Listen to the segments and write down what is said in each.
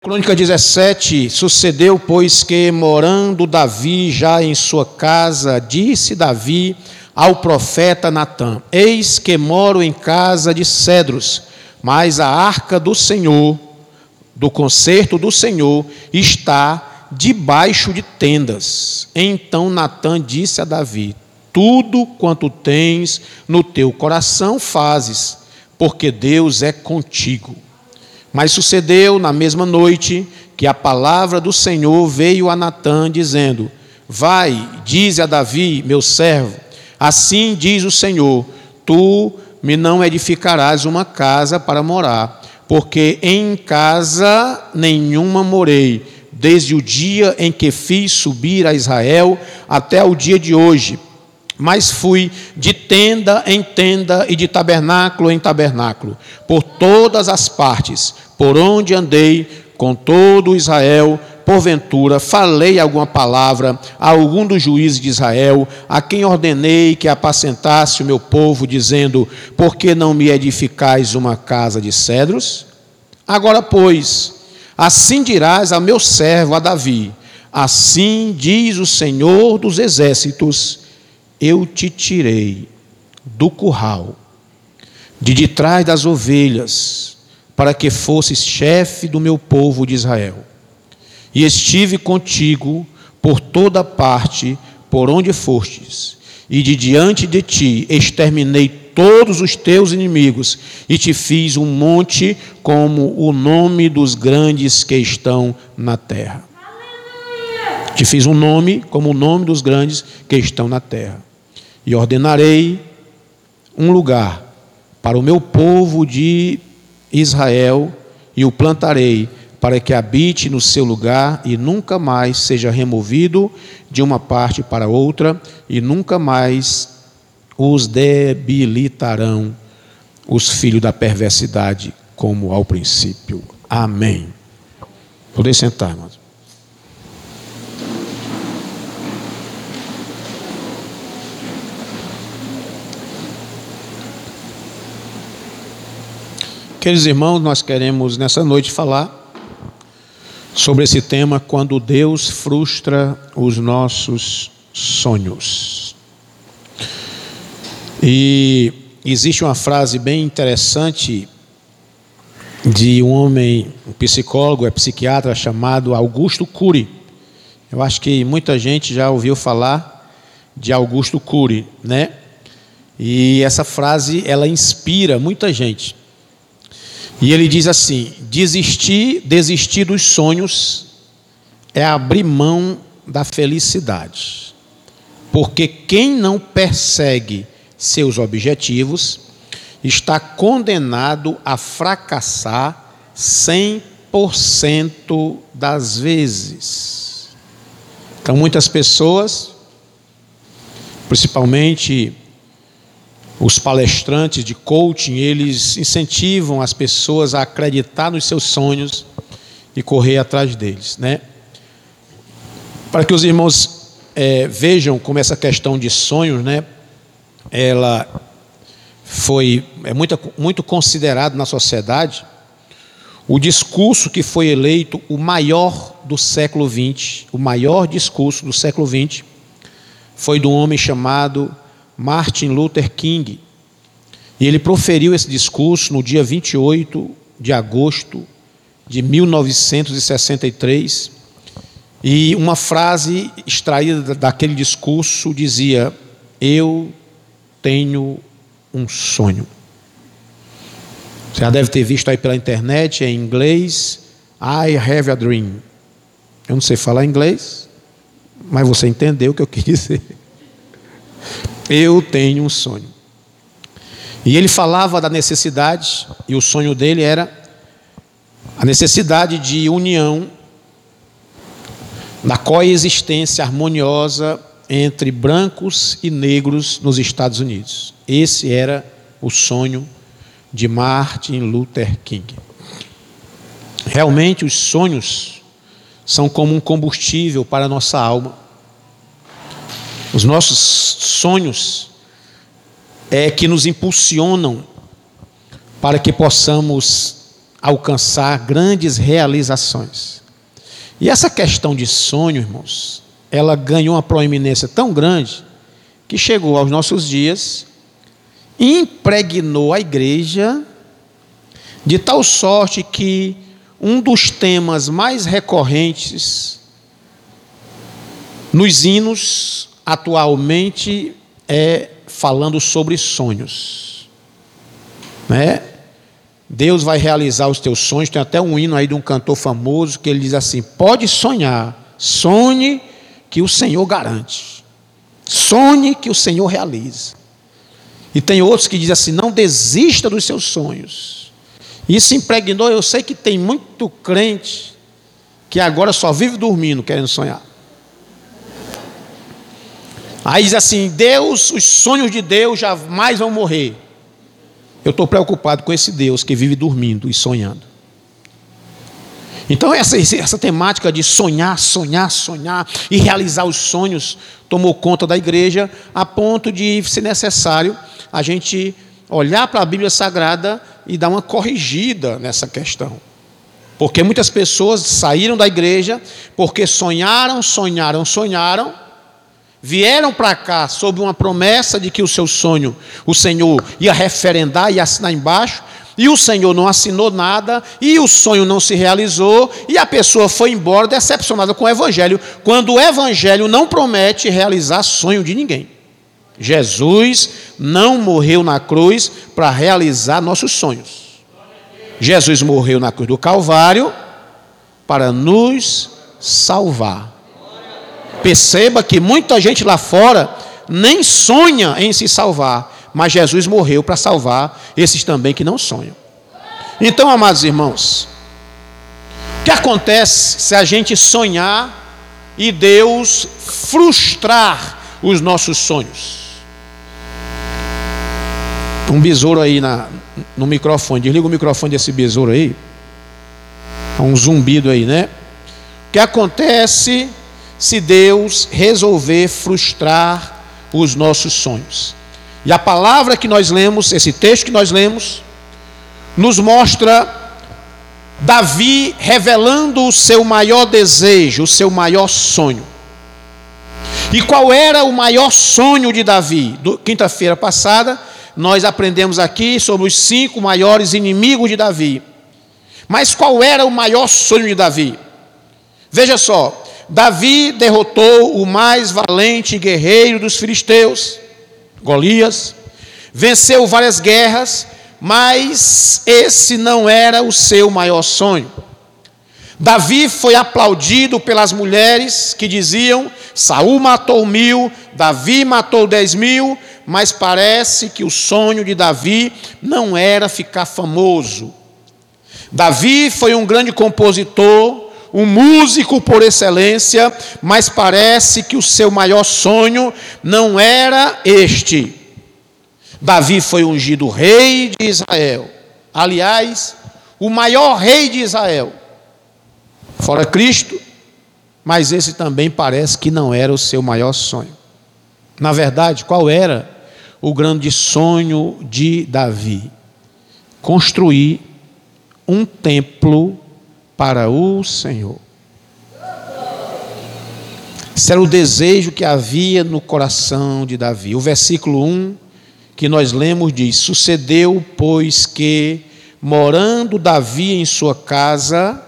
Crônica 17: Sucedeu, pois, que, morando Davi já em sua casa, disse Davi ao profeta Natã: Eis que moro em casa de cedros, mas a arca do Senhor, do concerto do Senhor, está debaixo de tendas. Então Natã disse a Davi: Tudo quanto tens no teu coração fazes, porque Deus é contigo. Mas sucedeu na mesma noite que a palavra do Senhor veio a Natã, dizendo: Vai, dize a Davi, meu servo, assim diz o Senhor: Tu me não edificarás uma casa para morar, porque em casa nenhuma morei, desde o dia em que fiz subir a Israel até o dia de hoje mas fui de tenda em tenda e de tabernáculo em tabernáculo, por todas as partes, por onde andei com todo Israel, porventura falei alguma palavra a algum dos juízes de Israel, a quem ordenei que apacentasse o meu povo, dizendo: Por que não me edificais uma casa de cedros? Agora, pois, assim dirás a meu servo, a Davi: Assim diz o Senhor dos exércitos eu te tirei do curral, de detrás das ovelhas, para que fosses chefe do meu povo de Israel. E estive contigo por toda parte, por onde fostes, e de diante de ti exterminei todos os teus inimigos, e te fiz um monte como o nome dos grandes que estão na terra. Te fiz um nome como o nome dos grandes que estão na terra e ordenarei um lugar para o meu povo de Israel e o plantarei para que habite no seu lugar e nunca mais seja removido de uma parte para outra e nunca mais os debilitarão os filhos da perversidade como ao princípio. Amém. Podem sentar, irmãos. Queridos irmãos, nós queremos nessa noite falar sobre esse tema quando Deus frustra os nossos sonhos. E existe uma frase bem interessante de um homem, um psicólogo, é psiquiatra chamado Augusto Cury. Eu acho que muita gente já ouviu falar de Augusto Cury, né? E essa frase ela inspira muita gente. E ele diz assim: desistir, desistir dos sonhos é abrir mão da felicidade. Porque quem não persegue seus objetivos está condenado a fracassar 100% das vezes. Então, muitas pessoas, principalmente os palestrantes de coaching, eles incentivam as pessoas a acreditar nos seus sonhos e correr atrás deles, né? Para que os irmãos é, vejam como essa questão de sonhos, né? Ela foi é muito, muito considerado na sociedade. O discurso que foi eleito o maior do século XX, o maior discurso do século XX, foi de um homem chamado Martin Luther King. E ele proferiu esse discurso no dia 28 de agosto de 1963. E uma frase extraída daquele discurso dizia: Eu tenho um sonho. Você já deve ter visto aí pela internet, é em inglês, I have a dream. Eu não sei falar inglês, mas você entendeu o que eu quis dizer. Eu tenho um sonho. E ele falava da necessidade, e o sonho dele era a necessidade de união, na coexistência harmoniosa entre brancos e negros nos Estados Unidos. Esse era o sonho de Martin Luther King. Realmente, os sonhos são como um combustível para a nossa alma os nossos sonhos é que nos impulsionam para que possamos alcançar grandes realizações. E essa questão de sonho, irmãos, ela ganhou uma proeminência tão grande que chegou aos nossos dias, impregnou a igreja de tal sorte que um dos temas mais recorrentes nos hinos atualmente é falando sobre sonhos. Né? Deus vai realizar os teus sonhos. Tem até um hino aí de um cantor famoso que ele diz assim: Pode sonhar, sonhe que o Senhor garante. Sonhe que o Senhor realiza. E tem outros que dizem assim: Não desista dos seus sonhos. Isso impregnou. Eu sei que tem muito crente que agora só vive dormindo, querendo sonhar. Aí diz assim: Deus, os sonhos de Deus jamais vão morrer. Eu estou preocupado com esse Deus que vive dormindo e sonhando. Então, essa, essa temática de sonhar, sonhar, sonhar e realizar os sonhos tomou conta da igreja, a ponto de ser necessário a gente olhar para a Bíblia Sagrada e dar uma corrigida nessa questão. Porque muitas pessoas saíram da igreja porque sonharam, sonharam, sonharam vieram para cá sob uma promessa de que o seu sonho, o Senhor ia referendar e assinar embaixo, e o Senhor não assinou nada, e o sonho não se realizou, e a pessoa foi embora decepcionada com o Evangelho, quando o Evangelho não promete realizar sonho de ninguém. Jesus não morreu na cruz para realizar nossos sonhos. Jesus morreu na cruz do Calvário para nos salvar. Perceba que muita gente lá fora nem sonha em se salvar, mas Jesus morreu para salvar esses também que não sonham. Então, amados irmãos, o que acontece se a gente sonhar e Deus frustrar os nossos sonhos? Um besouro aí na, no microfone, desliga o microfone desse besouro aí. Um zumbido aí, né? O que acontece se Deus resolver frustrar os nossos sonhos. E a palavra que nós lemos, esse texto que nós lemos, nos mostra Davi revelando o seu maior desejo, o seu maior sonho. E qual era o maior sonho de Davi? Quinta-feira passada, nós aprendemos aqui sobre os cinco maiores inimigos de Davi. Mas qual era o maior sonho de Davi? Veja só, Davi derrotou o mais valente guerreiro dos filisteus, Golias, venceu várias guerras, mas esse não era o seu maior sonho. Davi foi aplaudido pelas mulheres que diziam: Saul matou mil, Davi matou dez mil, mas parece que o sonho de Davi não era ficar famoso. Davi foi um grande compositor, um músico por excelência, mas parece que o seu maior sonho não era este. Davi foi ungido rei de Israel. Aliás, o maior rei de Israel. Fora Cristo, mas esse também parece que não era o seu maior sonho. Na verdade, qual era o grande sonho de Davi? Construir um templo para o Senhor. Esse era o desejo que havia no coração de Davi. O versículo 1 que nós lemos diz: Sucedeu, pois, que, morando Davi em sua casa,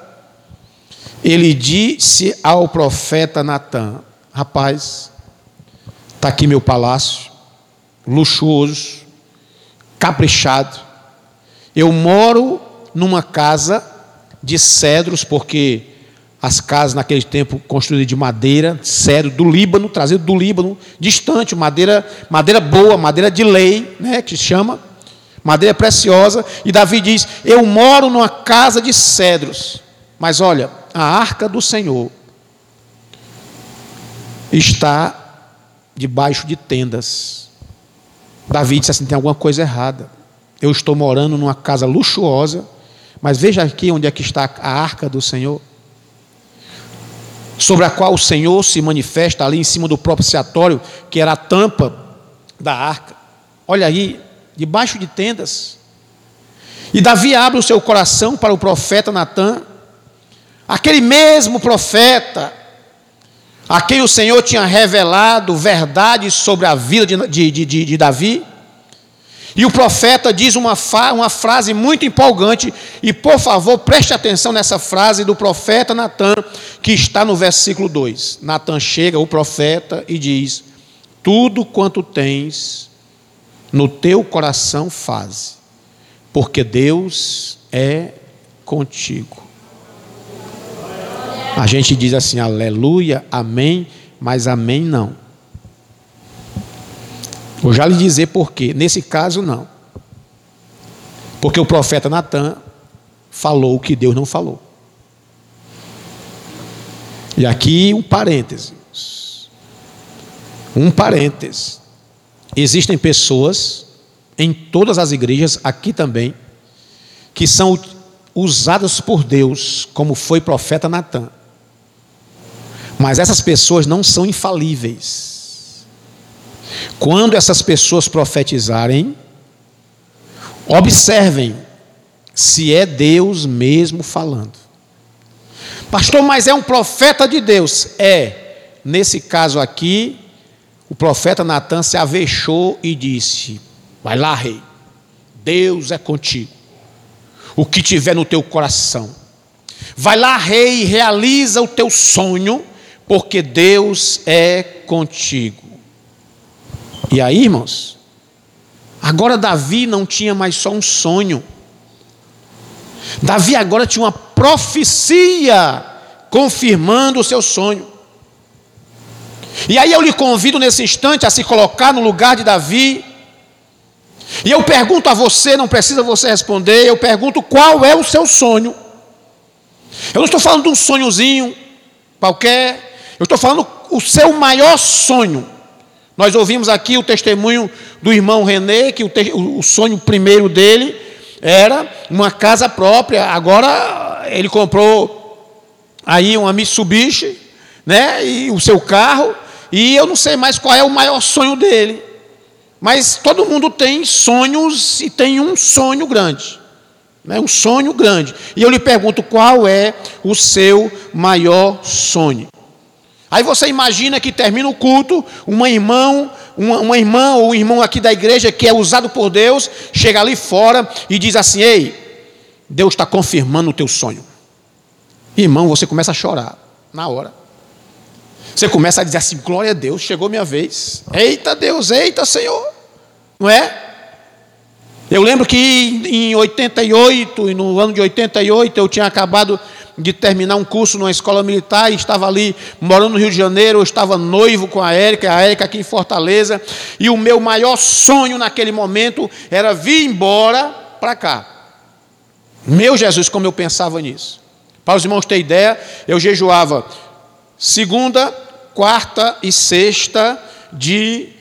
ele disse ao profeta Natã: Rapaz, está aqui meu palácio, luxuoso, caprichado. Eu moro numa casa de cedros, porque as casas naquele tempo construídas de madeira, cedro do Líbano, trazido do Líbano, distante, madeira, madeira boa, madeira de lei, né, que se chama, madeira preciosa. E Davi diz: Eu moro numa casa de cedros, mas olha, a arca do Senhor está debaixo de tendas. Davi disse assim: tem alguma coisa errada. Eu estou morando numa casa luxuosa mas veja aqui onde é que está a arca do Senhor, sobre a qual o Senhor se manifesta ali em cima do propiciatório, que era a tampa da arca. Olha aí, debaixo de tendas. E Davi abre o seu coração para o profeta Natan, aquele mesmo profeta a quem o Senhor tinha revelado verdades sobre a vida de, de, de, de Davi. E o profeta diz uma, uma frase muito empolgante, e por favor preste atenção nessa frase do profeta Natan, que está no versículo 2. Natan chega, o profeta, e diz: Tudo quanto tens no teu coração faz, porque Deus é contigo. A gente diz assim, aleluia, amém, mas amém não. Vou já lhe dizer por quê. Nesse caso, não. Porque o profeta Natan falou o que Deus não falou. E aqui um parêntese. Um parêntese. Existem pessoas em todas as igrejas, aqui também, que são usadas por Deus, como foi profeta Natan. Mas essas pessoas não são infalíveis. Quando essas pessoas profetizarem, observem se é Deus mesmo falando. Pastor, mas é um profeta de Deus. É. Nesse caso aqui, o profeta Natan se avexou e disse: Vai lá, rei, Deus é contigo. O que tiver no teu coração. Vai lá, rei, realiza o teu sonho porque Deus é contigo. E aí, irmãos, agora Davi não tinha mais só um sonho. Davi agora tinha uma profecia confirmando o seu sonho. E aí eu lhe convido nesse instante a se colocar no lugar de Davi. E eu pergunto a você, não precisa você responder, eu pergunto qual é o seu sonho. Eu não estou falando de um sonhozinho qualquer, eu estou falando o seu maior sonho. Nós ouvimos aqui o testemunho do irmão René, que o, te, o sonho primeiro dele era uma casa própria. Agora ele comprou aí uma Mitsubishi, né? E o seu carro. E eu não sei mais qual é o maior sonho dele. Mas todo mundo tem sonhos e tem um sonho grande. Né? Um sonho grande. E eu lhe pergunto qual é o seu maior sonho. Aí você imagina que termina o culto, uma irmã, uma, uma irmã ou um irmão aqui da igreja que é usado por Deus, chega ali fora e diz assim: Ei, Deus está confirmando o teu sonho. Irmão, você começa a chorar na hora. Você começa a dizer assim: glória a Deus, chegou minha vez. Eita Deus, eita Senhor. Não é? Eu lembro que em 88, no ano de 88, eu tinha acabado de terminar um curso numa escola militar e estava ali morando no Rio de Janeiro, eu estava noivo com a Érica, a Érica aqui em Fortaleza, e o meu maior sonho naquele momento era vir embora para cá. Meu Jesus, como eu pensava nisso. Para os irmãos terem ideia, eu jejuava segunda, quarta e sexta de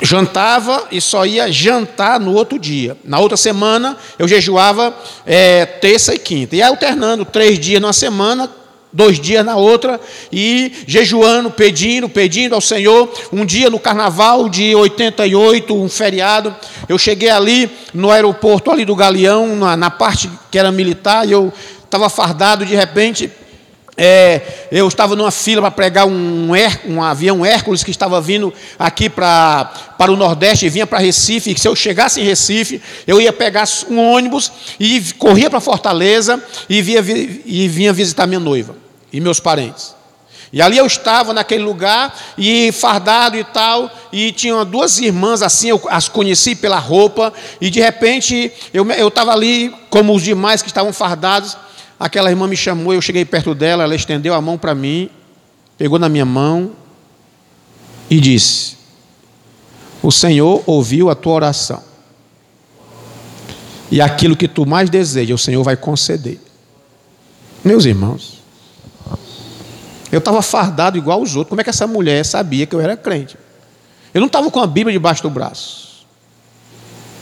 jantava e só ia jantar no outro dia. Na outra semana, eu jejuava é, terça e quinta. E alternando três dias na semana, dois dias na outra, e jejuando, pedindo, pedindo ao Senhor. Um dia no carnaval de 88, um feriado, eu cheguei ali no aeroporto ali do Galeão, na, na parte que era militar, e eu estava fardado, de repente é, eu estava numa fila para pregar um, um, avião Hércules que estava vindo aqui pra, para o Nordeste e vinha para Recife. E se eu chegasse em Recife, eu ia pegar um ônibus e corria para Fortaleza e, via, e vinha visitar minha noiva e meus parentes. E ali eu estava naquele lugar e fardado e tal, e tinha duas irmãs assim, eu as conheci pela roupa, e de repente eu estava ali, como os demais que estavam fardados, Aquela irmã me chamou, eu cheguei perto dela, ela estendeu a mão para mim, pegou na minha mão e disse: O Senhor ouviu a tua oração. E aquilo que tu mais deseja, o Senhor vai conceder. Meus irmãos, eu estava fardado igual os outros. Como é que essa mulher sabia que eu era crente? Eu não estava com a Bíblia debaixo do braço.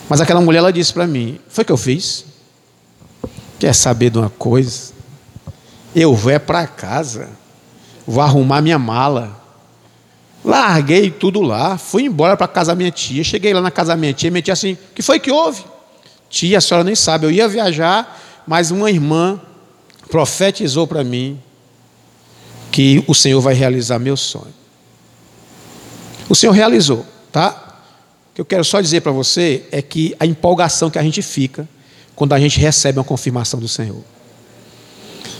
Mas aquela mulher, ela disse para mim: Foi que eu fiz? Quer saber de uma coisa? Eu vou é para casa, vou arrumar minha mala. Larguei tudo lá, fui embora para casa da minha tia. Cheguei lá na casa da minha tia, minha tia assim: que foi que houve? Tia, a senhora nem sabe, eu ia viajar, mas uma irmã profetizou para mim que o Senhor vai realizar meu sonho. O Senhor realizou, tá? O que eu quero só dizer para você é que a empolgação que a gente fica quando a gente recebe uma confirmação do Senhor.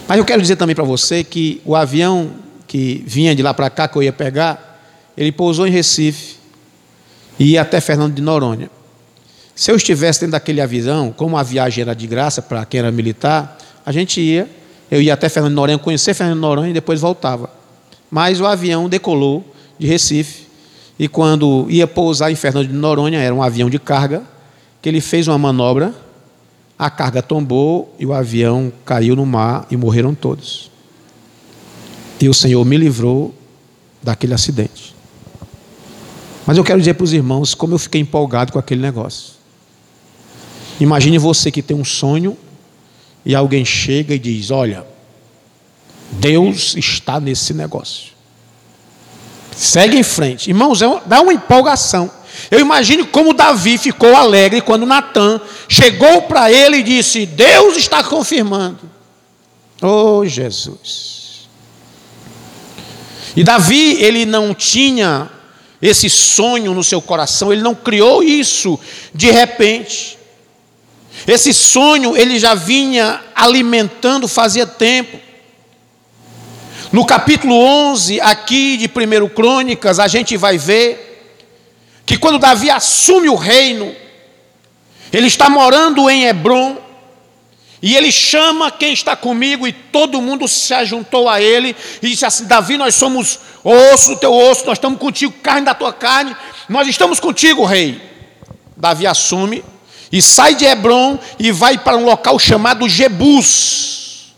Mas eu quero dizer também para você que o avião que vinha de lá para cá, que eu ia pegar, ele pousou em Recife e ia até Fernando de Noronha. Se eu estivesse dentro daquele avião, como a viagem era de graça para quem era militar, a gente ia, eu ia até Fernando de Noronha, conhecer Fernando de Noronha e depois voltava. Mas o avião decolou de Recife e quando ia pousar em Fernando de Noronha, era um avião de carga, que ele fez uma manobra, a carga tombou e o avião caiu no mar e morreram todos. E o Senhor me livrou daquele acidente. Mas eu quero dizer para os irmãos como eu fiquei empolgado com aquele negócio. Imagine você que tem um sonho e alguém chega e diz: Olha, Deus está nesse negócio. Segue em frente. Irmãos, é dá uma empolgação. Eu imagino como Davi ficou alegre quando Natan chegou para ele e disse: Deus está confirmando. Oh, Jesus. E Davi, ele não tinha esse sonho no seu coração, ele não criou isso de repente. Esse sonho ele já vinha alimentando fazia tempo. No capítulo 11, aqui de 1 Crônicas, a gente vai ver que quando Davi assume o reino, ele está morando em Hebron, e ele chama quem está comigo, e todo mundo se ajuntou a ele, e disse assim: Davi, nós somos osso do teu osso, nós estamos contigo, carne da tua carne, nós estamos contigo, rei. Davi assume e sai de Hebron e vai para um local chamado Jebus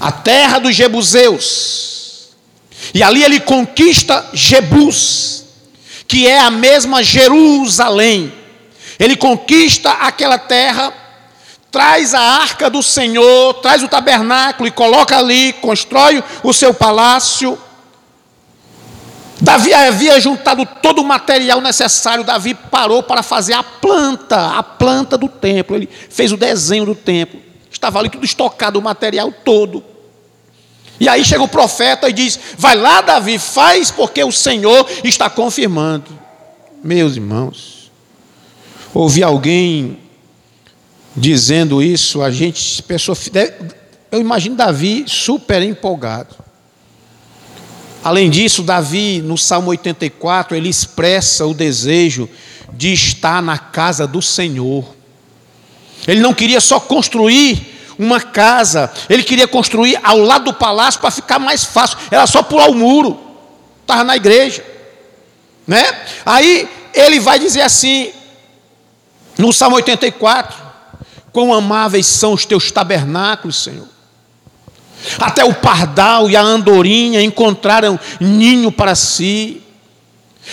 a terra dos Jebuseus. E ali ele conquista Jebus, que é a mesma Jerusalém. Ele conquista aquela terra, traz a arca do Senhor, traz o tabernáculo e coloca ali, constrói o seu palácio. Davi havia juntado todo o material necessário. Davi parou para fazer a planta, a planta do templo. Ele fez o desenho do templo. Estava ali tudo estocado, o material todo. E aí chega o profeta e diz: Vai lá, Davi, faz, porque o Senhor está confirmando. Meus irmãos, ouvi alguém dizendo isso, a gente, pessoa, eu imagino Davi super empolgado. Além disso, Davi, no Salmo 84, ele expressa o desejo de estar na casa do Senhor. Ele não queria só construir uma casa, ele queria construir ao lado do palácio para ficar mais fácil, era só pular o muro, estava na igreja, né? Aí ele vai dizer assim, no Salmo 84: Quão amáveis são os teus tabernáculos, Senhor. Até o pardal e a andorinha encontraram ninho para si.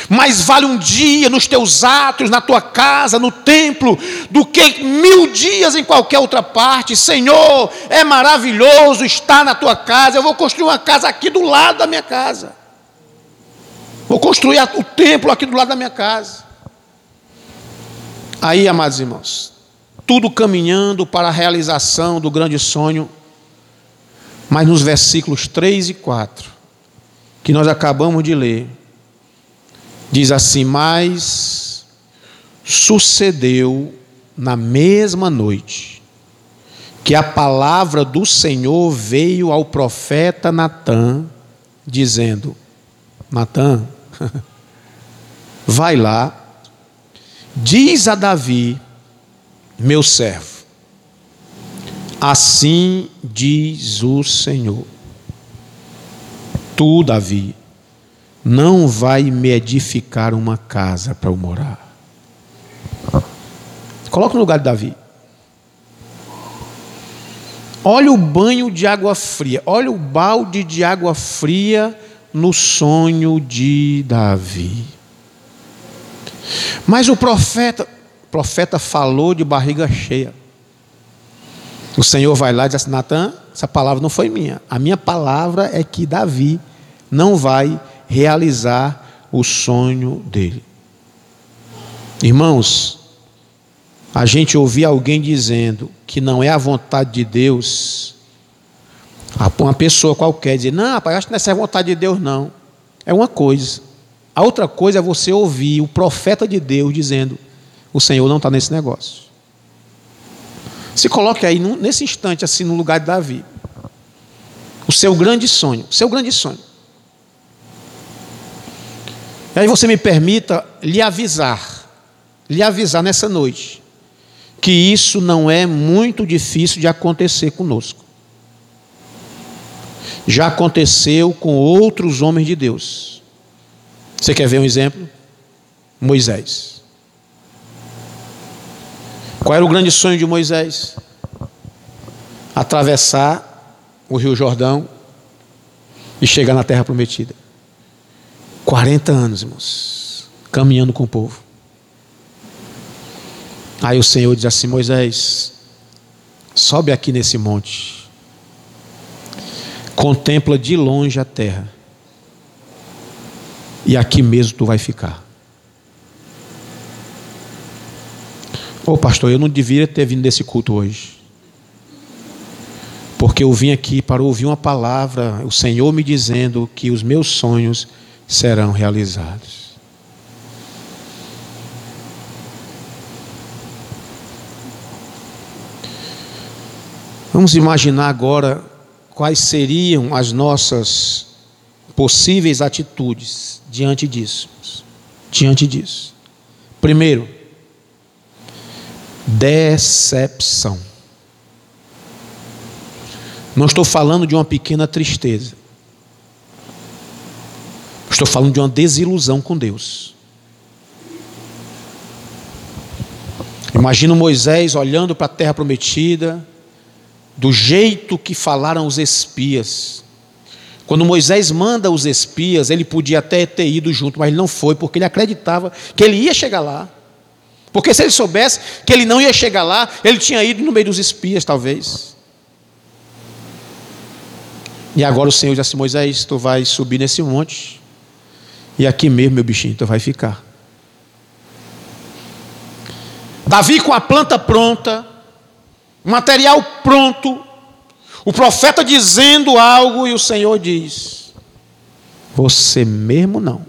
Mais vale um dia nos teus atos, na tua casa, no templo, do que mil dias em qualquer outra parte. Senhor, é maravilhoso estar na tua casa. Eu vou construir uma casa aqui do lado da minha casa. Vou construir o templo aqui do lado da minha casa. Aí, amados irmãos, tudo caminhando para a realização do grande sonho, mas nos versículos 3 e 4, que nós acabamos de ler, Diz assim: Mas sucedeu na mesma noite que a palavra do Senhor veio ao profeta Natã, dizendo: Natã, vai lá, diz a Davi, meu servo, assim diz o Senhor. Tu, Davi, não vai me edificar uma casa para eu morar. Coloca no lugar de Davi. Olha o banho de água fria, olha o balde de água fria no sonho de Davi. Mas o profeta, o profeta falou de barriga cheia. O Senhor vai lá e diz assim: Natan, essa palavra não foi minha. A minha palavra é que Davi não vai realizar o sonho dele. Irmãos, a gente ouvir alguém dizendo que não é a vontade de Deus, uma pessoa qualquer dizer, não, rapaz, acho que não é a vontade de Deus, não. É uma coisa. A outra coisa é você ouvir o profeta de Deus dizendo: o Senhor não está nesse negócio. Se coloque aí, nesse instante, assim, no lugar de Davi. O seu grande sonho, seu grande sonho. E aí você me permita lhe avisar, lhe avisar nessa noite, que isso não é muito difícil de acontecer conosco. Já aconteceu com outros homens de Deus. Você quer ver um exemplo? Moisés. Qual era o grande sonho de Moisés? Atravessar o Rio Jordão e chegar na terra prometida. 40 anos, irmãos, caminhando com o povo. Aí o Senhor diz assim: Moisés, sobe aqui nesse monte, contempla de longe a terra, e aqui mesmo tu vai ficar. Ô oh, pastor, eu não devia ter vindo nesse culto hoje. Porque eu vim aqui para ouvir uma palavra, o Senhor me dizendo que os meus sonhos serão realizados. Vamos imaginar agora quais seriam as nossas possíveis atitudes diante disso. Diante disso. Primeiro, decepção. Não estou falando de uma pequena tristeza. Estou falando de uma desilusão com Deus. Imagina Moisés olhando para a terra prometida, do jeito que falaram os espias. Quando Moisés manda os espias, ele podia até ter ido junto, mas ele não foi, porque ele acreditava que ele ia chegar lá. Porque se ele soubesse que ele não ia chegar lá, ele tinha ido no meio dos espias, talvez. E agora o Senhor diz assim: Moisés, tu vai subir nesse monte, e aqui mesmo, meu bichinho, tu vai ficar. Davi com a planta pronta, material pronto, o profeta dizendo algo e o Senhor diz: Você mesmo não.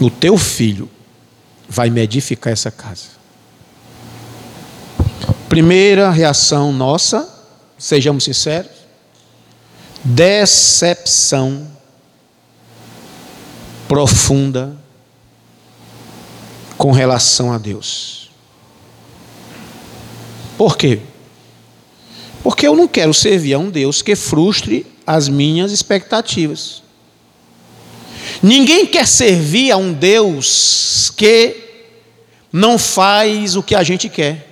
O teu filho vai me edificar essa casa. Primeira reação nossa, sejamos sinceros, decepção profunda com relação a Deus. Por quê? Porque eu não quero servir a um Deus que frustre as minhas expectativas. Ninguém quer servir a um Deus que não faz o que a gente quer.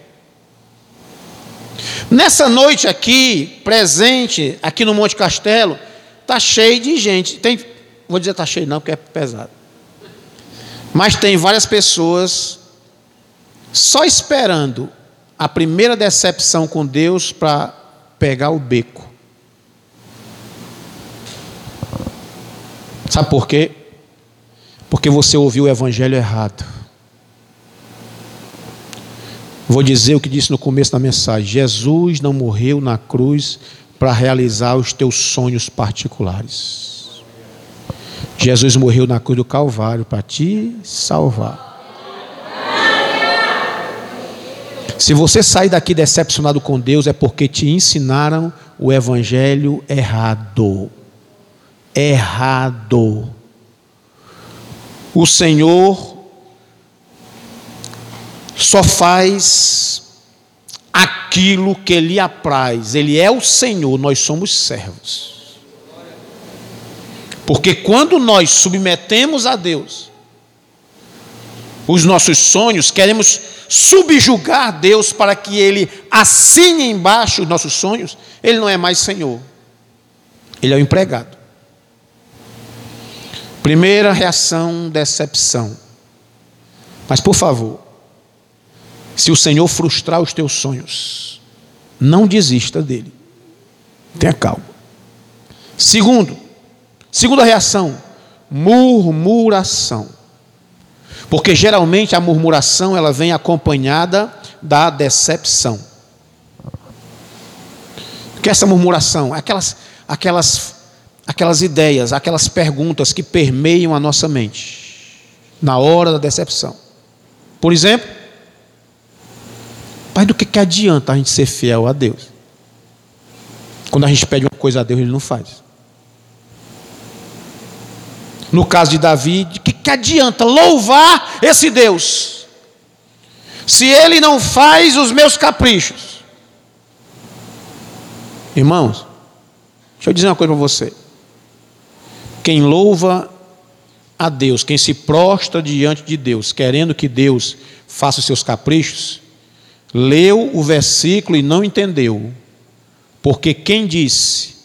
Nessa noite aqui, presente, aqui no Monte Castelo, está cheio de gente. Tem, vou dizer está cheio não, porque é pesado. Mas tem várias pessoas só esperando a primeira decepção com Deus para pegar o beco. Sabe por quê? Porque você ouviu o evangelho errado. Vou dizer o que disse no começo da mensagem: Jesus não morreu na cruz para realizar os teus sonhos particulares. Jesus morreu na cruz do Calvário para te salvar. Se você sair daqui decepcionado com Deus, é porque te ensinaram o evangelho errado. Errado. O Senhor só faz aquilo que lhe apraz. Ele é o Senhor, nós somos servos. Porque quando nós submetemos a Deus os nossos sonhos, queremos subjugar Deus para que Ele assine embaixo os nossos sonhos, Ele não é mais Senhor, Ele é o empregado. Primeira reação, decepção. Mas por favor, se o Senhor frustrar os teus sonhos, não desista dele. Tenha calma. Segundo, segunda reação, murmuração. Porque geralmente a murmuração ela vem acompanhada da decepção. Que é essa murmuração? Aquelas, aquelas, aquelas ideias, aquelas perguntas que permeiam a nossa mente na hora da decepção. Por exemplo, mas do que, que adianta a gente ser fiel a Deus? Quando a gente pede uma coisa a Deus, Ele não faz. No caso de Davi, de que, que adianta louvar esse Deus, se Ele não faz os meus caprichos? Irmãos, deixa eu dizer uma coisa para você. Quem louva a Deus, quem se prostra diante de Deus, querendo que Deus faça os seus caprichos, leu o versículo e não entendeu. Porque quem disse,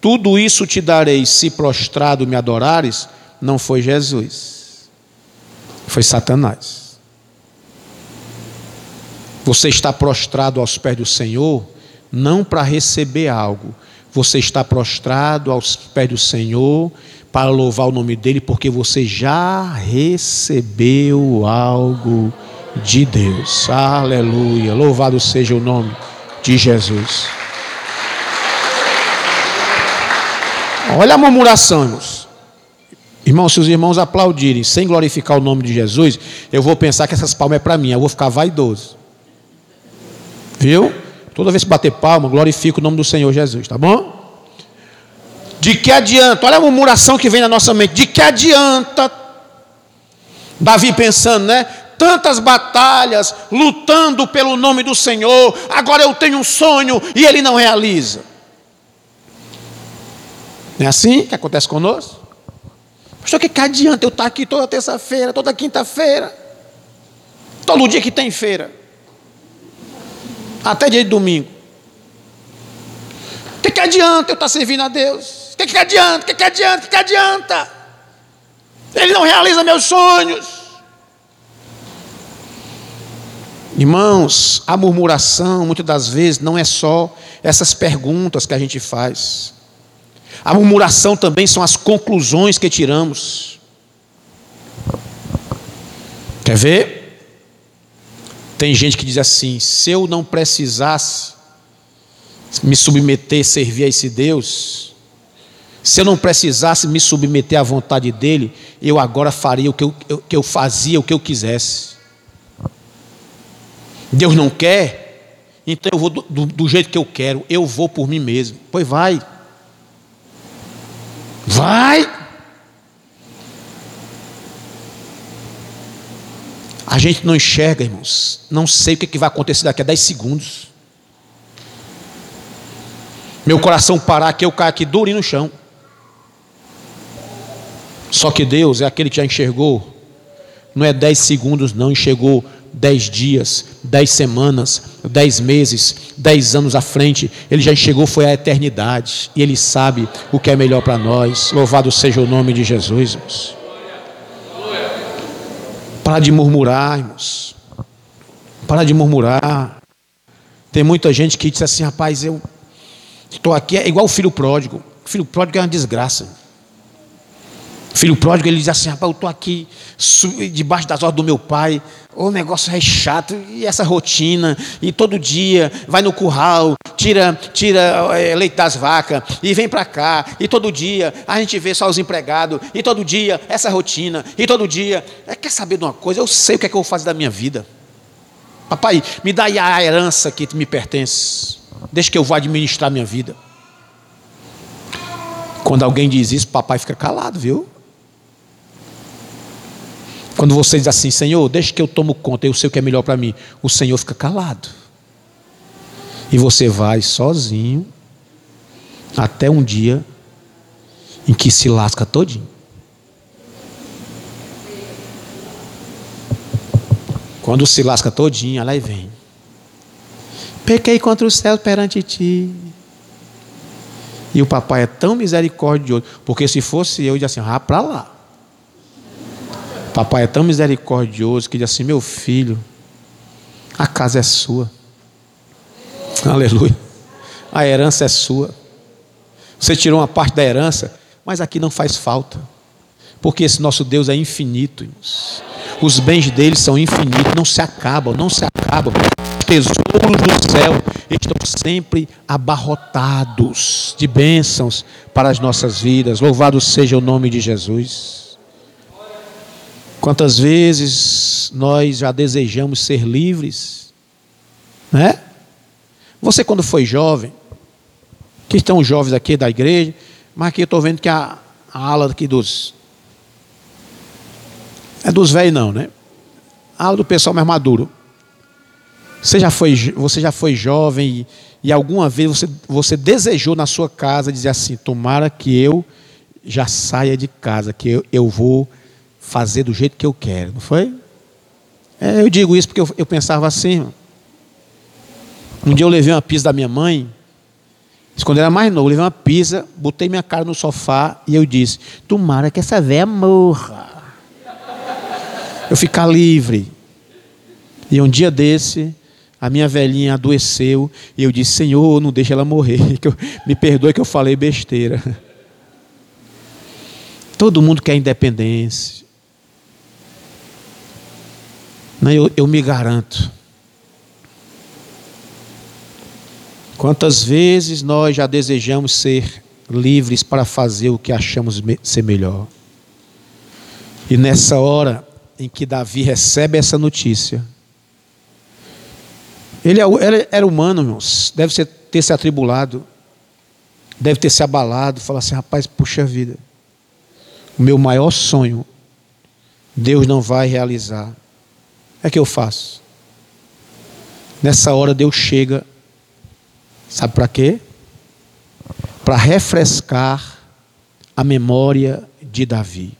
tudo isso te darei se prostrado me adorares, não foi Jesus, foi Satanás. Você está prostrado aos pés do Senhor, não para receber algo, você está prostrado aos pés do Senhor para louvar o nome dEle, porque você já recebeu algo de Deus. Aleluia. Louvado seja o nome de Jesus. Olha a murmuração, irmãos. Irmãos, se os irmãos aplaudirem sem glorificar o nome de Jesus, eu vou pensar que essas palmas é para mim, eu vou ficar vaidoso. Viu? Toda vez que bater palma, glorifico o nome do Senhor Jesus, tá bom? De que adianta? Olha a murmuração que vem na nossa mente. De que adianta? Davi pensando, né? Tantas batalhas, lutando pelo nome do Senhor, agora eu tenho um sonho e ele não realiza. Não é assim que acontece conosco? Pastor, que, que adianta eu estar aqui toda terça-feira, toda quinta-feira, todo dia que tem feira, até dia de domingo. O que, que adianta eu estar servindo a Deus? O que, que adianta? O que, que adianta? O que, que adianta? Ele não realiza meus sonhos. Irmãos, a murmuração muitas das vezes não é só essas perguntas que a gente faz. A murmuração também são as conclusões que tiramos. Quer ver? Tem gente que diz assim: se eu não precisasse me submeter, servir a esse Deus, se eu não precisasse me submeter à vontade dele, eu agora faria o que eu, que eu fazia, o que eu quisesse. Deus não quer, então eu vou do, do, do jeito que eu quero, eu vou por mim mesmo. Pois vai. Vai. A gente não enxerga, irmãos. Não sei o que vai acontecer daqui a 10 segundos. Meu coração parar aqui, eu caio aqui durinho no chão. Só que Deus é aquele que já enxergou. Não é 10 segundos, não, enxergou dez dias, dez semanas, dez meses, dez anos à frente, ele já chegou, foi a eternidade, e ele sabe o que é melhor para nós. Louvado seja o nome de Jesus, irmãos. Para de murmurar, irmãos. Para de murmurar. Tem muita gente que diz assim, rapaz, eu estou aqui, é igual o filho pródigo. O filho pródigo é uma desgraça. Filho pródigo, ele diz assim: rapaz, eu estou aqui debaixo das ordens do meu pai, o negócio é chato, e essa rotina, e todo dia vai no curral, tira, tira é, leite das vacas, e vem para cá, e todo dia a gente vê só os empregados, e todo dia essa rotina, e todo dia. É, quer saber de uma coisa? Eu sei o que é que eu vou fazer da minha vida. Papai, me dá aí a herança que me pertence, deixa que eu vou administrar minha vida. Quando alguém diz isso, papai fica calado, viu? Quando você diz assim, Senhor, deixa que eu tomo conta, eu sei o que é melhor para mim, o Senhor fica calado. E você vai sozinho até um dia em que se lasca todinho. Quando se lasca todinho, ela vem. Pequei contra o céu perante ti. E o papai é tão misericordioso, porque se fosse eu, eu ia assim, ah, para lá. Papai é tão misericordioso que diz assim: meu filho, a casa é sua. Aleluia. A herança é sua. Você tirou uma parte da herança, mas aqui não faz falta. Porque esse nosso Deus é infinito, irmãos. Os bens dele são infinitos, não se acabam, não se acabam. Os tesouros do céu estão sempre abarrotados de bênçãos para as nossas vidas. Louvado seja o nome de Jesus. Quantas vezes nós já desejamos ser livres, né? Você quando foi jovem, que estão jovens aqui da igreja, mas aqui eu estou vendo que a, a ala aqui dos. É dos velhos não, né? A ala do pessoal mais maduro. Você já foi, você já foi jovem e, e alguma vez você, você desejou na sua casa dizer assim: tomara que eu já saia de casa, que eu, eu vou fazer do jeito que eu quero, não foi? É, eu digo isso porque eu, eu pensava assim. Um dia eu levei uma pizza da minha mãe quando eu era mais novo, eu levei uma pizza, botei minha cara no sofá e eu disse: Tomara que essa véia morra. Eu ficar livre. E um dia desse, a minha velhinha adoeceu e eu disse: Senhor, não deixe ela morrer. me perdoe que eu falei besteira. Todo mundo quer independência. Eu, eu me garanto. Quantas vezes nós já desejamos ser livres para fazer o que achamos ser melhor? E nessa hora em que Davi recebe essa notícia, ele é era humano, irmãos, deve ter se atribulado, deve ter se abalado, falar assim: rapaz, puxa vida, o meu maior sonho, Deus não vai realizar. É que eu faço. Nessa hora Deus chega Sabe para quê? Para refrescar a memória de Davi.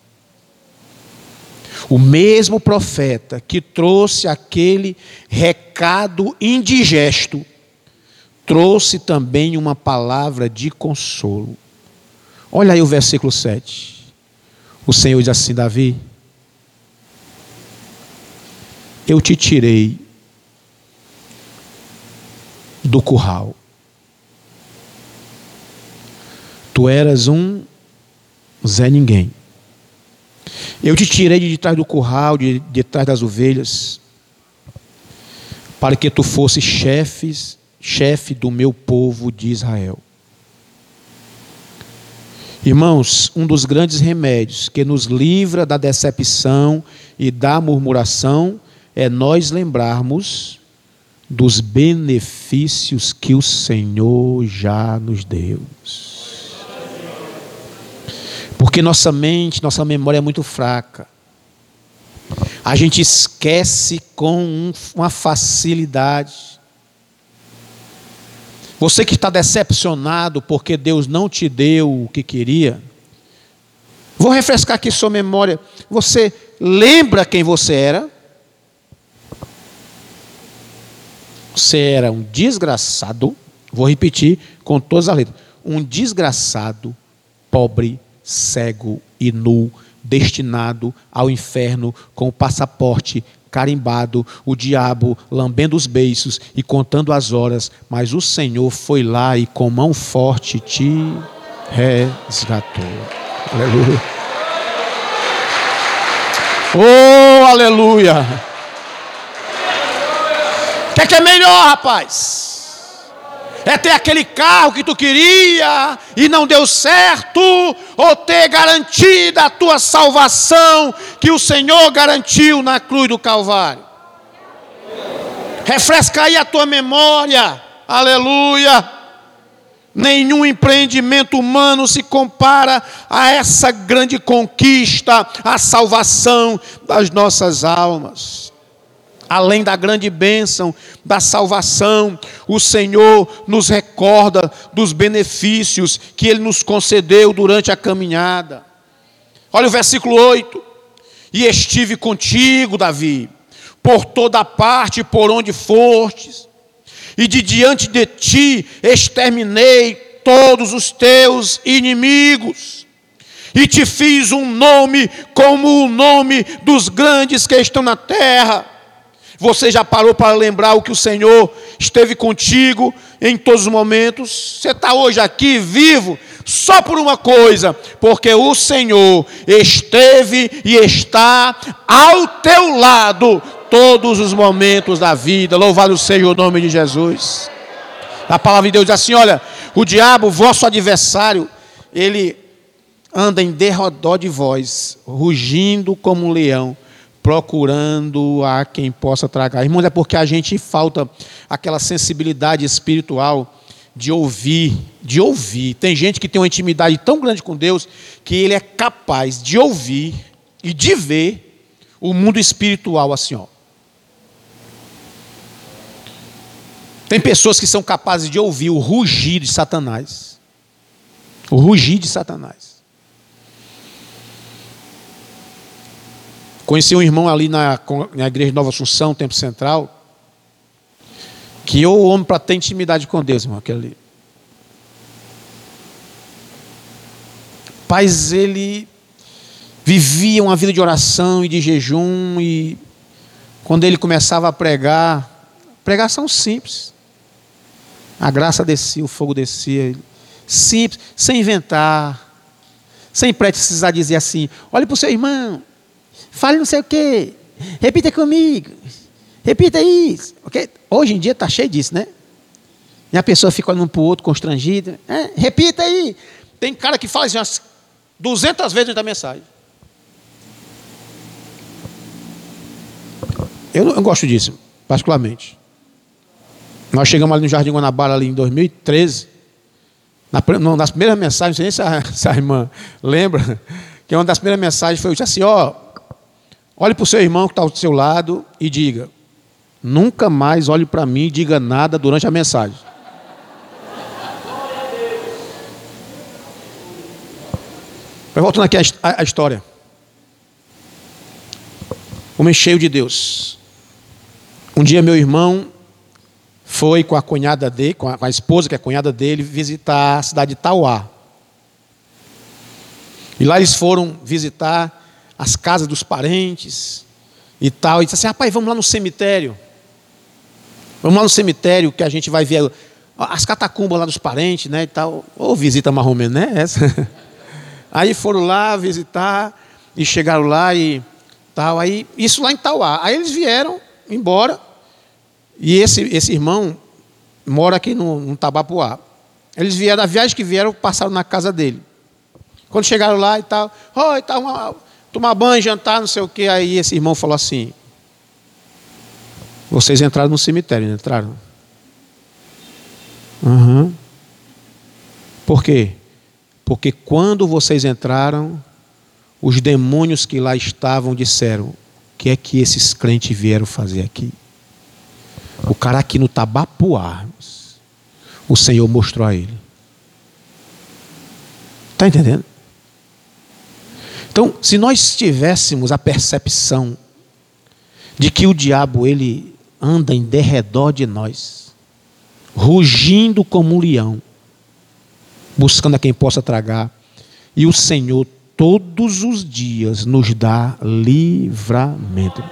O mesmo profeta que trouxe aquele recado indigesto, trouxe também uma palavra de consolo. Olha aí o versículo 7. O Senhor diz assim: Davi, eu te tirei do curral Tu eras um Zé Ninguém. Eu te tirei de trás do curral, de, de trás das ovelhas, para que tu fosses chefes, chefe do meu povo de Israel. Irmãos, um dos grandes remédios que nos livra da decepção e da murmuração é nós lembrarmos dos benefícios que o Senhor já nos deu. Porque nossa mente, nossa memória é muito fraca. A gente esquece com uma facilidade. Você que está decepcionado porque Deus não te deu o que queria, vou refrescar aqui sua memória. Você lembra quem você era? Você era um desgraçado, vou repetir com todas as letras: um desgraçado, pobre, cego e nu, destinado ao inferno com o passaporte carimbado, o diabo lambendo os beiços e contando as horas, mas o Senhor foi lá e com mão forte te resgatou. Aleluia. Oh, aleluia. Que é, que é melhor, rapaz? É ter aquele carro que tu queria e não deu certo, ou ter garantida a tua salvação que o Senhor garantiu na cruz do Calvário. Refresca aí a tua memória, aleluia. Nenhum empreendimento humano se compara a essa grande conquista, a salvação das nossas almas. Além da grande bênção da salvação, o Senhor nos recorda dos benefícios que Ele nos concedeu durante a caminhada. Olha o versículo 8: E estive contigo, Davi, por toda parte por onde fostes, e de diante de ti exterminei todos os teus inimigos, e te fiz um nome como o nome dos grandes que estão na terra você já parou para lembrar o que o Senhor esteve contigo em todos os momentos? Você está hoje aqui vivo, só por uma coisa, porque o Senhor esteve e está ao teu lado todos os momentos da vida. Louvado seja o nome de Jesus. A palavra de Deus diz assim: olha, o diabo, vosso adversário, ele anda em derredor de vós, rugindo como um leão, procurando a quem possa tragar. Irmãos, é porque a gente falta aquela sensibilidade espiritual de ouvir, de ouvir. Tem gente que tem uma intimidade tão grande com Deus que ele é capaz de ouvir e de ver o mundo espiritual assim, ó. Tem pessoas que são capazes de ouvir o rugir de Satanás. O rugir de Satanás. Conheci um irmão ali na, na igreja Nova Assunção, Tempo Central, que eu homem para ter intimidade com Deus, irmão, aquele ali. Paz, ele vivia uma vida de oração e de jejum, e quando ele começava a pregar, pregação simples. A graça descia, o fogo descia. Simples, sem inventar, sem precisar dizer assim: olhe para o seu irmão, Fale não sei o quê. Repita comigo. Repita isso. Okay? Hoje em dia está cheio disso, né? E a pessoa fica olhando para o outro constrangida. É, repita aí. Tem cara que assim umas 200 vezes da mensagem. Eu não eu gosto disso, particularmente. Nós chegamos ali no Jardim Guanabara ali em 2013. Na, nas primeiras mensagens, não sei nem se a, se a irmã lembra, que uma das primeiras mensagens foi assim, ó, Olhe para o seu irmão que está ao seu lado e diga: Nunca mais olhe para mim e diga nada durante a mensagem. Mas voltando aqui à história. Homem cheio de Deus. Um dia meu irmão foi com a cunhada dele, com a, esposa que é a cunhada dele, visitar a cidade de Tauá. E lá eles foram visitar as casas dos parentes e tal. E disse assim: rapaz, vamos lá no cemitério. Vamos lá no cemitério que a gente vai ver as catacumbas lá dos parentes, né? E tal. Ou visita marromeno, né? Essa. Aí foram lá visitar e chegaram lá e tal. Aí, isso lá em Tauá. Aí eles vieram embora. E esse, esse irmão mora aqui no, no Tabapuá. Eles vieram, da viagem que vieram, passaram na casa dele. Quando chegaram lá e tal, oh, e tal uma, tomar banho, jantar, não sei o que. Aí esse irmão falou assim: Vocês entraram no cemitério, não entraram? Uhum. Por quê? Porque quando vocês entraram, os demônios que lá estavam disseram: O que é que esses crentes vieram fazer aqui? O cara aqui no Tabapuá, o Senhor mostrou a ele. Está entendendo? Então, se nós tivéssemos a percepção de que o diabo ele anda em derredor de nós, rugindo como um leão, buscando a quem possa tragar, e o Senhor todos os dias nos dá livramento.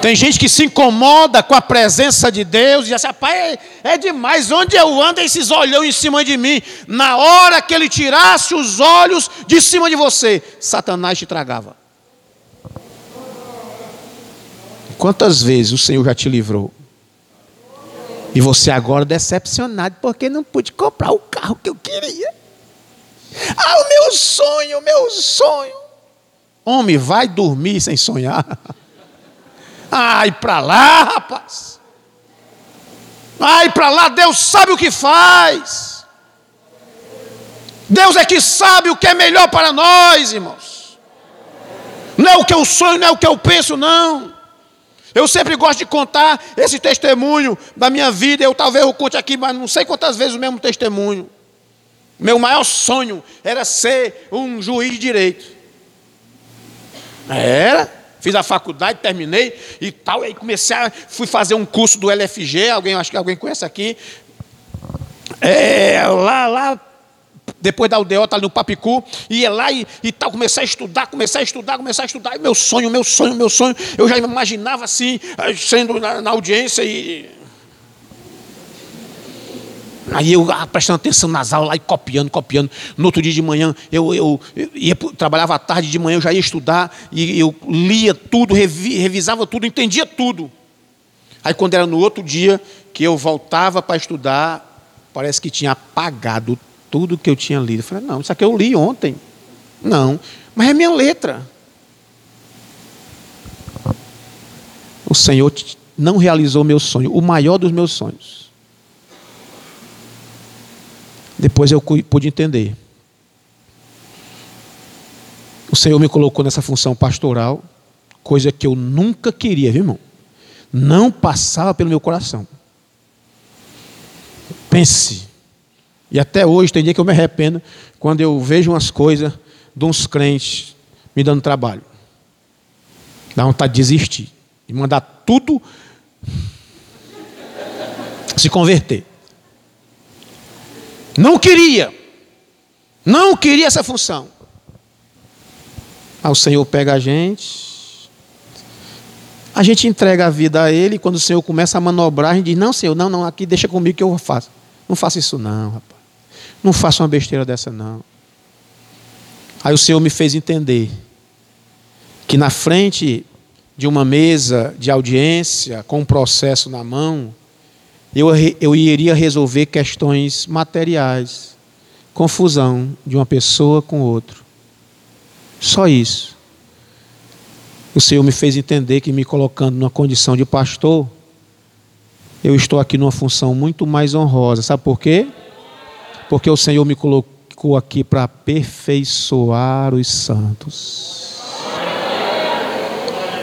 Tem gente que se incomoda com a presença de Deus e diz assim, rapaz, é, é demais, onde eu ando esses olhão em cima de mim? Na hora que ele tirasse os olhos de cima de você, Satanás te tragava. Quantas vezes o Senhor já te livrou? E você agora decepcionado porque não pude comprar o carro que eu queria. Ah, o meu sonho, o meu sonho. Homem, vai dormir sem sonhar. Ai para lá, rapaz. Ai para lá, Deus sabe o que faz. Deus é que sabe o que é melhor para nós, irmãos. Não é o que eu sonho, não é o que eu penso, não. Eu sempre gosto de contar esse testemunho da minha vida. Eu talvez eu conte aqui, mas não sei quantas vezes o mesmo testemunho. Meu maior sonho era ser um juiz de direito. Era. Fiz a faculdade, terminei e tal. Aí comecei a. Fui fazer um curso do LFG, alguém, acho que alguém conhece aqui. É, lá, lá, depois da UDO, tá no Papicu, ia lá e, e tal, comecei a estudar, comecei a estudar, comecei a estudar, e meu sonho, meu sonho, meu sonho, eu já imaginava assim, sendo na, na audiência e. Aí eu ah, prestando atenção nas aulas, lá e copiando, copiando. No outro dia de manhã, eu, eu, eu trabalhava à tarde, de manhã eu já ia estudar, e eu lia tudo, revi, revisava tudo, entendia tudo. Aí quando era no outro dia que eu voltava para estudar, parece que tinha apagado tudo que eu tinha lido. Eu falei, não, isso aqui eu li ontem. Não, mas é minha letra. O Senhor não realizou meu sonho, o maior dos meus sonhos. Depois eu pude entender. O Senhor me colocou nessa função pastoral, coisa que eu nunca queria, viu, irmão? Não passava pelo meu coração. Pense. E até hoje tem dia que eu me arrependo quando eu vejo umas coisas de uns crentes me dando trabalho. Dá vontade de desistir. E mandar tudo se converter. Não queria. Não queria essa função. Aí o Senhor pega a gente. A gente entrega a vida a Ele. Quando o Senhor começa a manobrar, a gente diz: Não, Senhor, não, não, aqui deixa comigo que eu faço. Não faça isso, não, rapaz. Não faça uma besteira dessa, não. Aí o Senhor me fez entender que na frente de uma mesa de audiência, com um processo na mão, eu, eu iria resolver questões materiais, confusão de uma pessoa com outro. Só isso. O Senhor me fez entender que, me colocando numa condição de pastor, eu estou aqui numa função muito mais honrosa. Sabe por quê? Porque o Senhor me colocou aqui para aperfeiçoar os santos.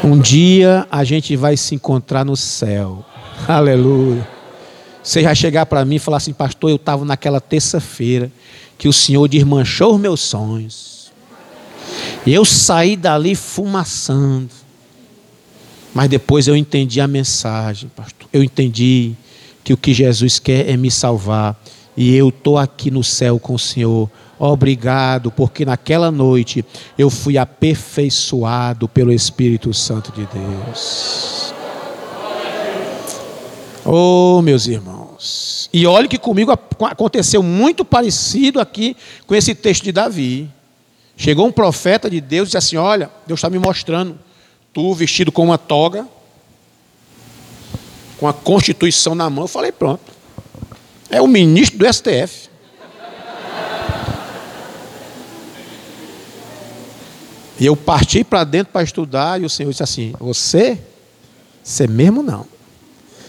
Um dia a gente vai se encontrar no céu. Aleluia. Você vai chegar para mim e falar assim, pastor, eu estava naquela terça-feira que o Senhor desmanchou os meus sonhos. Eu saí dali fumaçando. Mas depois eu entendi a mensagem, pastor. Eu entendi que o que Jesus quer é me salvar. E eu estou aqui no céu com o Senhor. Obrigado, porque naquela noite eu fui aperfeiçoado pelo Espírito Santo de Deus. Oh, meus irmãos. E olhe que comigo aconteceu muito parecido aqui com esse texto de Davi. Chegou um profeta de Deus e disse assim: Olha, Deus está me mostrando, tu vestido com uma toga, com a Constituição na mão. Eu falei: Pronto, é o ministro do STF. E eu parti para dentro para estudar, e o Senhor disse assim: Você? Você mesmo não.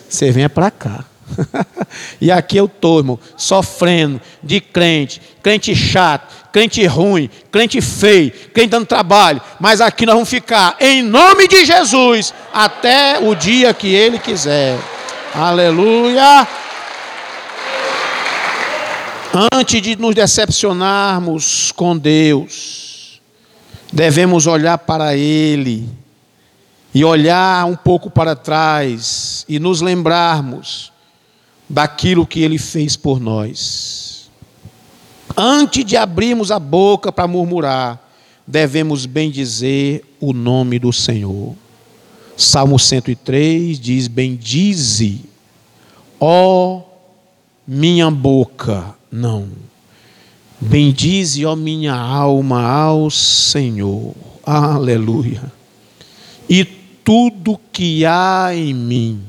Você venha para cá. e aqui eu estou, irmão, sofrendo de crente, crente chato, crente ruim, crente feio, crente dando trabalho. Mas aqui nós vamos ficar, em nome de Jesus, até o dia que Ele quiser. Aleluia. Antes de nos decepcionarmos com Deus, devemos olhar para Ele e olhar um pouco para trás e nos lembrarmos daquilo que ele fez por nós. Antes de abrirmos a boca para murmurar, devemos bendizer o nome do Senhor. Salmo 103 diz: Bendize, ó minha boca, não. Bendize, ó minha alma, ao Senhor. Aleluia. E tudo que há em mim,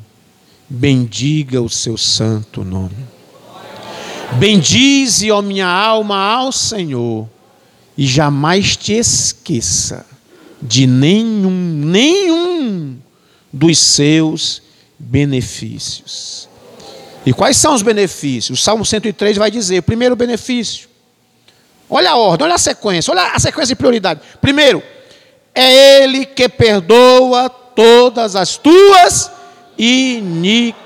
bendiga o seu santo nome. Bendize, ó minha alma, ao Senhor, e jamais te esqueça de nenhum, nenhum dos seus benefícios. E quais são os benefícios? O Salmo 103 vai dizer: o primeiro benefício. Olha a ordem, olha a sequência, olha a sequência de prioridade. Primeiro, é Ele que perdoa todas as tuas iniquidades.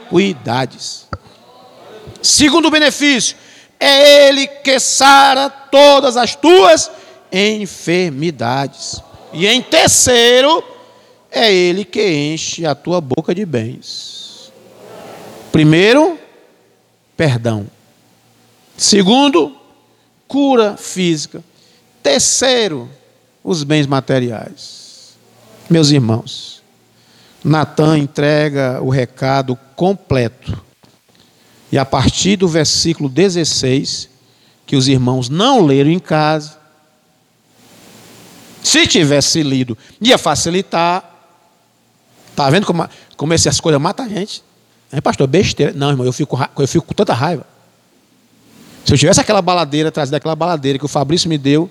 Segundo benefício, é Ele que sara todas as tuas enfermidades. E em terceiro, é Ele que enche a tua boca de bens. Primeiro, perdão. Segundo, cura física. Terceiro, os bens materiais. Meus irmãos, Natan entrega o recado completo E a partir do versículo 16, que os irmãos não leram em casa, se tivesse lido, ia facilitar. Está vendo como, como essas coisas matam a gente? É, pastor, besteira. Não, irmão, eu fico, eu fico com tanta raiva. Se eu tivesse aquela baladeira, trazido aquela baladeira que o Fabrício me deu,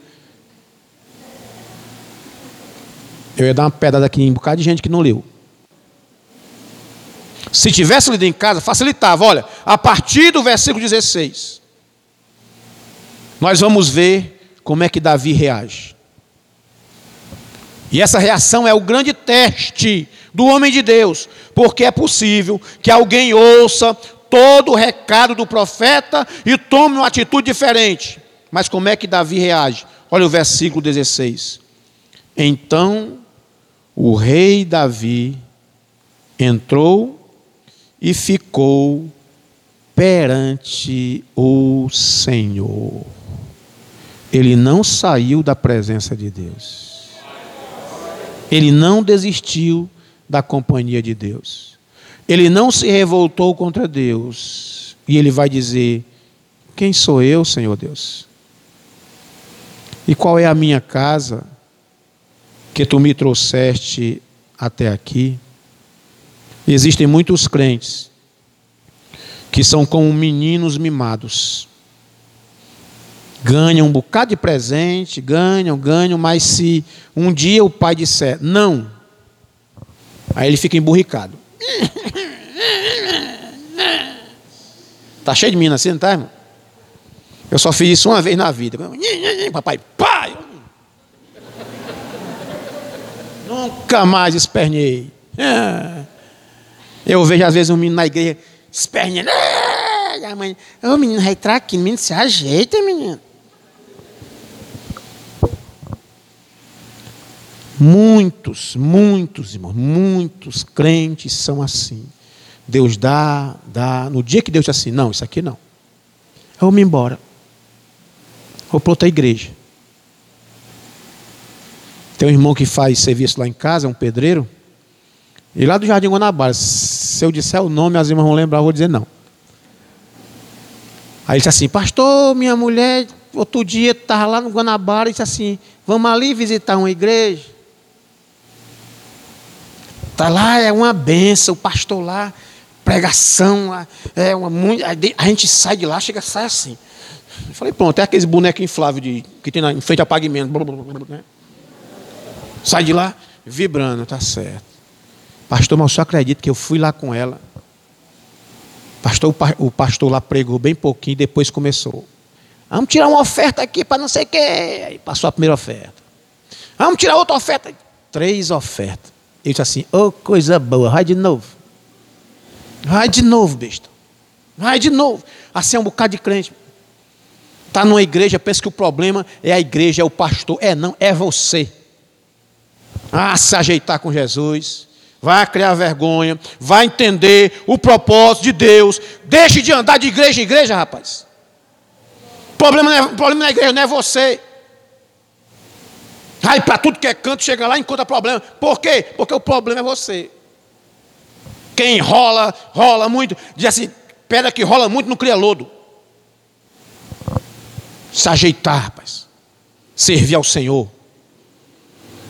eu ia dar uma pedra daqui em um bocado de gente que não leu. Se tivesse lido em casa, facilitava. Olha, a partir do versículo 16, nós vamos ver como é que Davi reage. E essa reação é o grande teste do homem de Deus, porque é possível que alguém ouça todo o recado do profeta e tome uma atitude diferente. Mas como é que Davi reage? Olha o versículo 16. Então o rei Davi entrou e ficou perante o Senhor. Ele não saiu da presença de Deus. Ele não desistiu da companhia de Deus. Ele não se revoltou contra Deus. E ele vai dizer: Quem sou eu, Senhor Deus? E qual é a minha casa que tu me trouxeste até aqui? Existem muitos crentes que são como meninos mimados ganham um bocado de presente, ganham, ganham, mas se um dia o pai disser não, aí ele fica emburricado. Tá cheio de mina assim, não tá, irmão? Eu só fiz isso uma vez na vida. Papai, pai! Nunca mais espernei. Eu vejo às vezes um menino na igreja espernando. A mãe, ô menino, vai entrar aqui, menino, se ajeita, menino. Muitos, muitos, irmãos, muitos crentes são assim. Deus dá, dá. No dia que Deus diz assim, não, isso aqui não. Eu vou me embora. Vou para outra igreja. Tem um irmão que faz serviço lá em casa, um pedreiro. E lá do Jardim Guanabara, se eu disser o nome, as irmãs vão lembrar, eu vou dizer não. Aí ele disse assim, pastor, minha mulher, outro dia estava lá no Guanabara e disse assim, vamos ali visitar uma igreja. Está lá, é uma benção, o pastor lá, pregação, é uma muito. A gente sai de lá, chega, sai assim. Eu falei, pronto, é aqueles bonecos infláveis de, que tem na, em frente pagamento. Né? Sai de lá, vibrando, tá certo. Pastor, mas só acredito que eu fui lá com ela. Pastor, o pastor lá pregou bem pouquinho, depois começou. Vamos tirar uma oferta aqui para não sei o quê. Aí passou a primeira oferta. Vamos tirar outra oferta. Três ofertas. Ele disse assim: Ô oh, coisa boa, vai de novo. Vai de novo, besta. Vai de novo. Assim é um bocado de crente. Está numa igreja, pensa que o problema é a igreja, é o pastor. É não, é você. Ah, se ajeitar com Jesus. Vai criar vergonha. Vai entender o propósito de Deus. Deixe de andar de igreja em igreja, rapaz. O problema, é, problema na igreja não é você. Aí para tudo que é canto, chega lá e encontra problema. Por quê? Porque o problema é você. Quem rola, rola muito. Diz assim, pedra que rola muito não cria lodo. Se ajeitar, rapaz. Servir ao Senhor.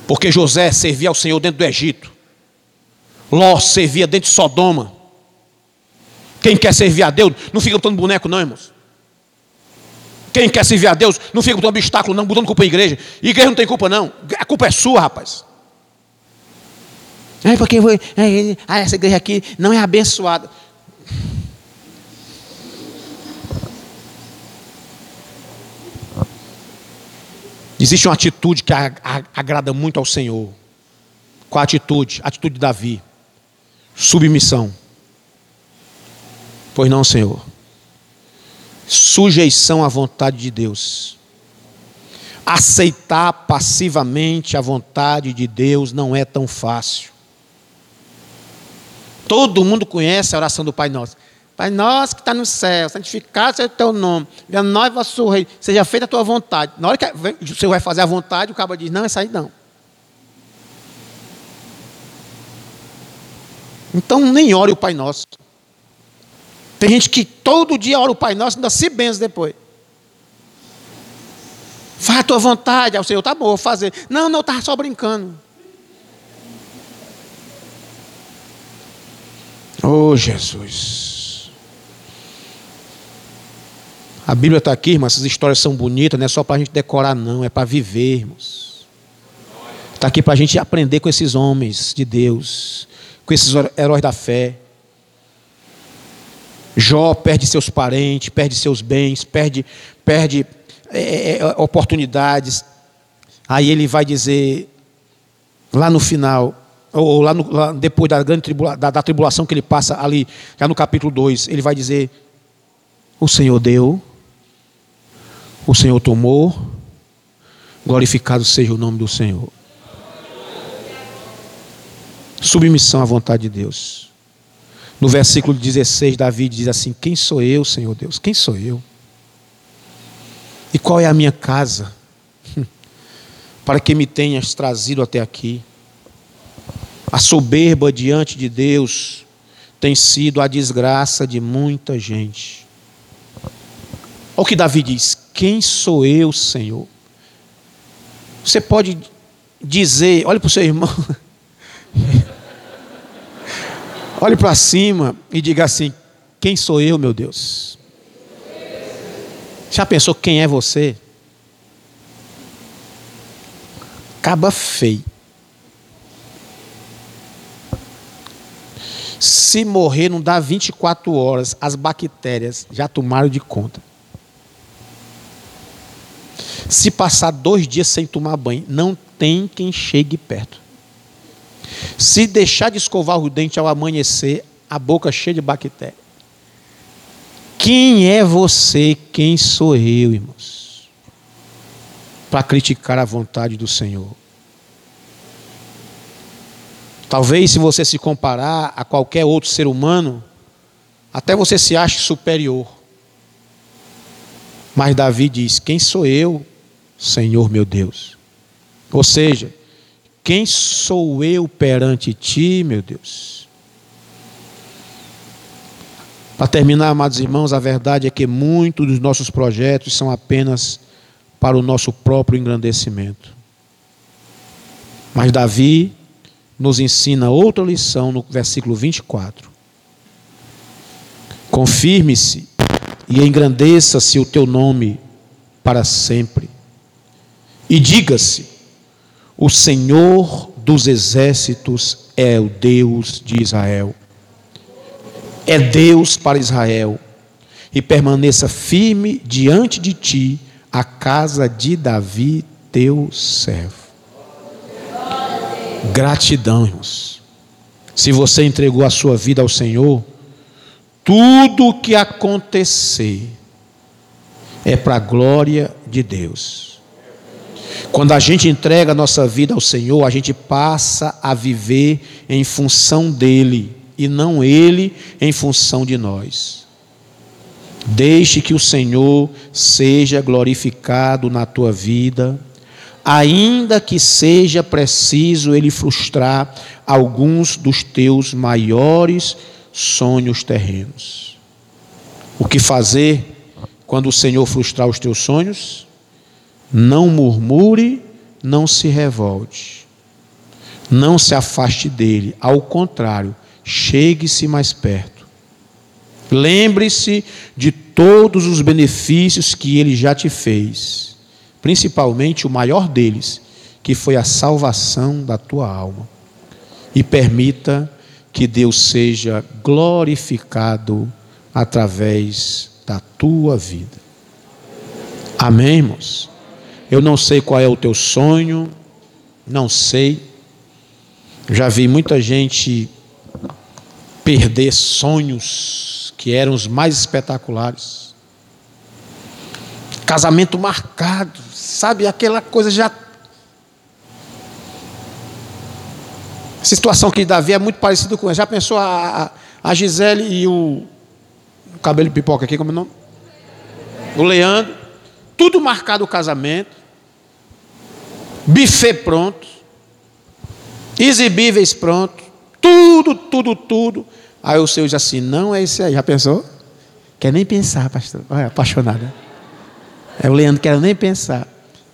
Porque José servia ao Senhor dentro do Egito. Ló servia dentro de Sodoma. Quem quer servir a Deus, não fica botando boneco, não, irmãos. Quem quer servir a Deus não fica botando obstáculo, não, botando culpa em igreja. Igreja não tem culpa, não. A culpa é sua, rapaz. É porque é, ah, essa igreja aqui não é abençoada. Existe uma atitude que agrada muito ao Senhor. Qual a atitude? A atitude de Davi. Submissão. Pois não, Senhor sujeição à vontade de Deus. Aceitar passivamente a vontade de Deus não é tão fácil. Todo mundo conhece a oração do Pai Nosso. Pai nosso que está no céu, santificado seja o teu nome, venha nós vosso rei, seja feita a tua vontade. Na hora que Senhor vai fazer a vontade, o cabo diz, não, essa aí não. Então nem ore o Pai Nosso. Tem gente que todo dia ora o Pai Nosso e ainda se benze depois. Faz a tua vontade. Aí o Senhor, tá bom, vou fazer. Não, não, eu estava só brincando. Oh, Jesus. A Bíblia está aqui, irmão. Essas histórias são bonitas, não é só para a gente decorar, não. É para vivermos. Está aqui para a gente aprender com esses homens de Deus, com esses heróis da fé. Jó perde seus parentes, perde seus bens, perde, perde é, é, é, oportunidades. Aí ele vai dizer, lá no final, ou lá, no, lá depois da grande tribula, da, da tribulação que ele passa ali, já no capítulo 2, ele vai dizer: O Senhor deu, o Senhor tomou, glorificado seja o nome do Senhor. Submissão à vontade de Deus. No versículo 16, Davi diz assim: Quem sou eu, Senhor Deus? Quem sou eu? E qual é a minha casa? Para que me tenhas trazido até aqui. A soberba diante de Deus tem sido a desgraça de muita gente. Olha o que Davi diz: Quem sou eu, Senhor? Você pode dizer, olhe para o seu irmão, olhe para cima e diga assim: Quem sou eu, meu Deus? Já pensou quem é você? Caba feio. Se morrer, não dá 24 horas, as bactérias já tomaram de conta. Se passar dois dias sem tomar banho, não tem quem chegue perto. Se deixar de escovar o dente ao amanhecer, a boca cheia de bactéria. Quem é você? Quem sou eu, irmãos? Para criticar a vontade do Senhor. Talvez, se você se comparar a qualquer outro ser humano, até você se ache superior. Mas Davi diz: Quem sou eu, Senhor meu Deus? Ou seja, quem sou eu perante ti, meu Deus? Para terminar, amados irmãos, a verdade é que muitos dos nossos projetos são apenas para o nosso próprio engrandecimento. Mas Davi nos ensina outra lição no versículo 24. Confirme-se e engrandeça-se o teu nome para sempre. E diga-se: O Senhor dos exércitos é o Deus de Israel é Deus para Israel, e permaneça firme diante de ti a casa de Davi, teu servo. Gratidão, irmãos. Se você entregou a sua vida ao Senhor, tudo o que acontecer é para a glória de Deus. Quando a gente entrega a nossa vida ao Senhor, a gente passa a viver em função dEle e não ele em função de nós. Deixe que o Senhor seja glorificado na tua vida, ainda que seja preciso ele frustrar alguns dos teus maiores sonhos terrenos. O que fazer quando o Senhor frustrar os teus sonhos? Não murmure, não se revolte, não se afaste dele, ao contrário, chegue-se mais perto. Lembre-se de todos os benefícios que ele já te fez, principalmente o maior deles, que foi a salvação da tua alma. E permita que Deus seja glorificado através da tua vida. Amém, irmãos? Eu não sei qual é o teu sonho, não sei. Já vi muita gente perder sonhos que eram os mais espetaculares. Casamento marcado, sabe? Aquela coisa já. A situação que Davi é muito parecida com essa. Já pensou a, a Gisele e o, o cabelo pipoca aqui, como é o nome? O Leandro. Tudo marcado o casamento. Buffet pronto. Exibíveis pronto. Tudo, tudo, tudo. Aí o Senhor diz assim: não é esse aí. Já pensou? Quer nem pensar, pastor. Olha, apaixonada. É o Leandro, quer nem pensar.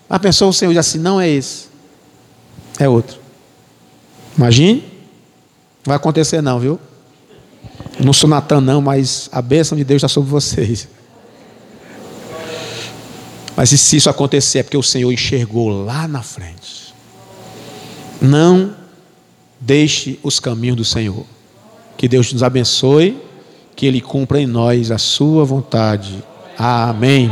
Mas pensou o Senhor diz assim: não é esse. É outro. Imagine. Não vai acontecer, não, viu? Não sou Natan, não, mas a bênção de Deus está sobre vocês. Mas se isso acontecer, é porque o Senhor enxergou lá na frente. Não deixe os caminhos do Senhor. Que Deus nos abençoe, que Ele cumpra em nós a Sua vontade. Amém.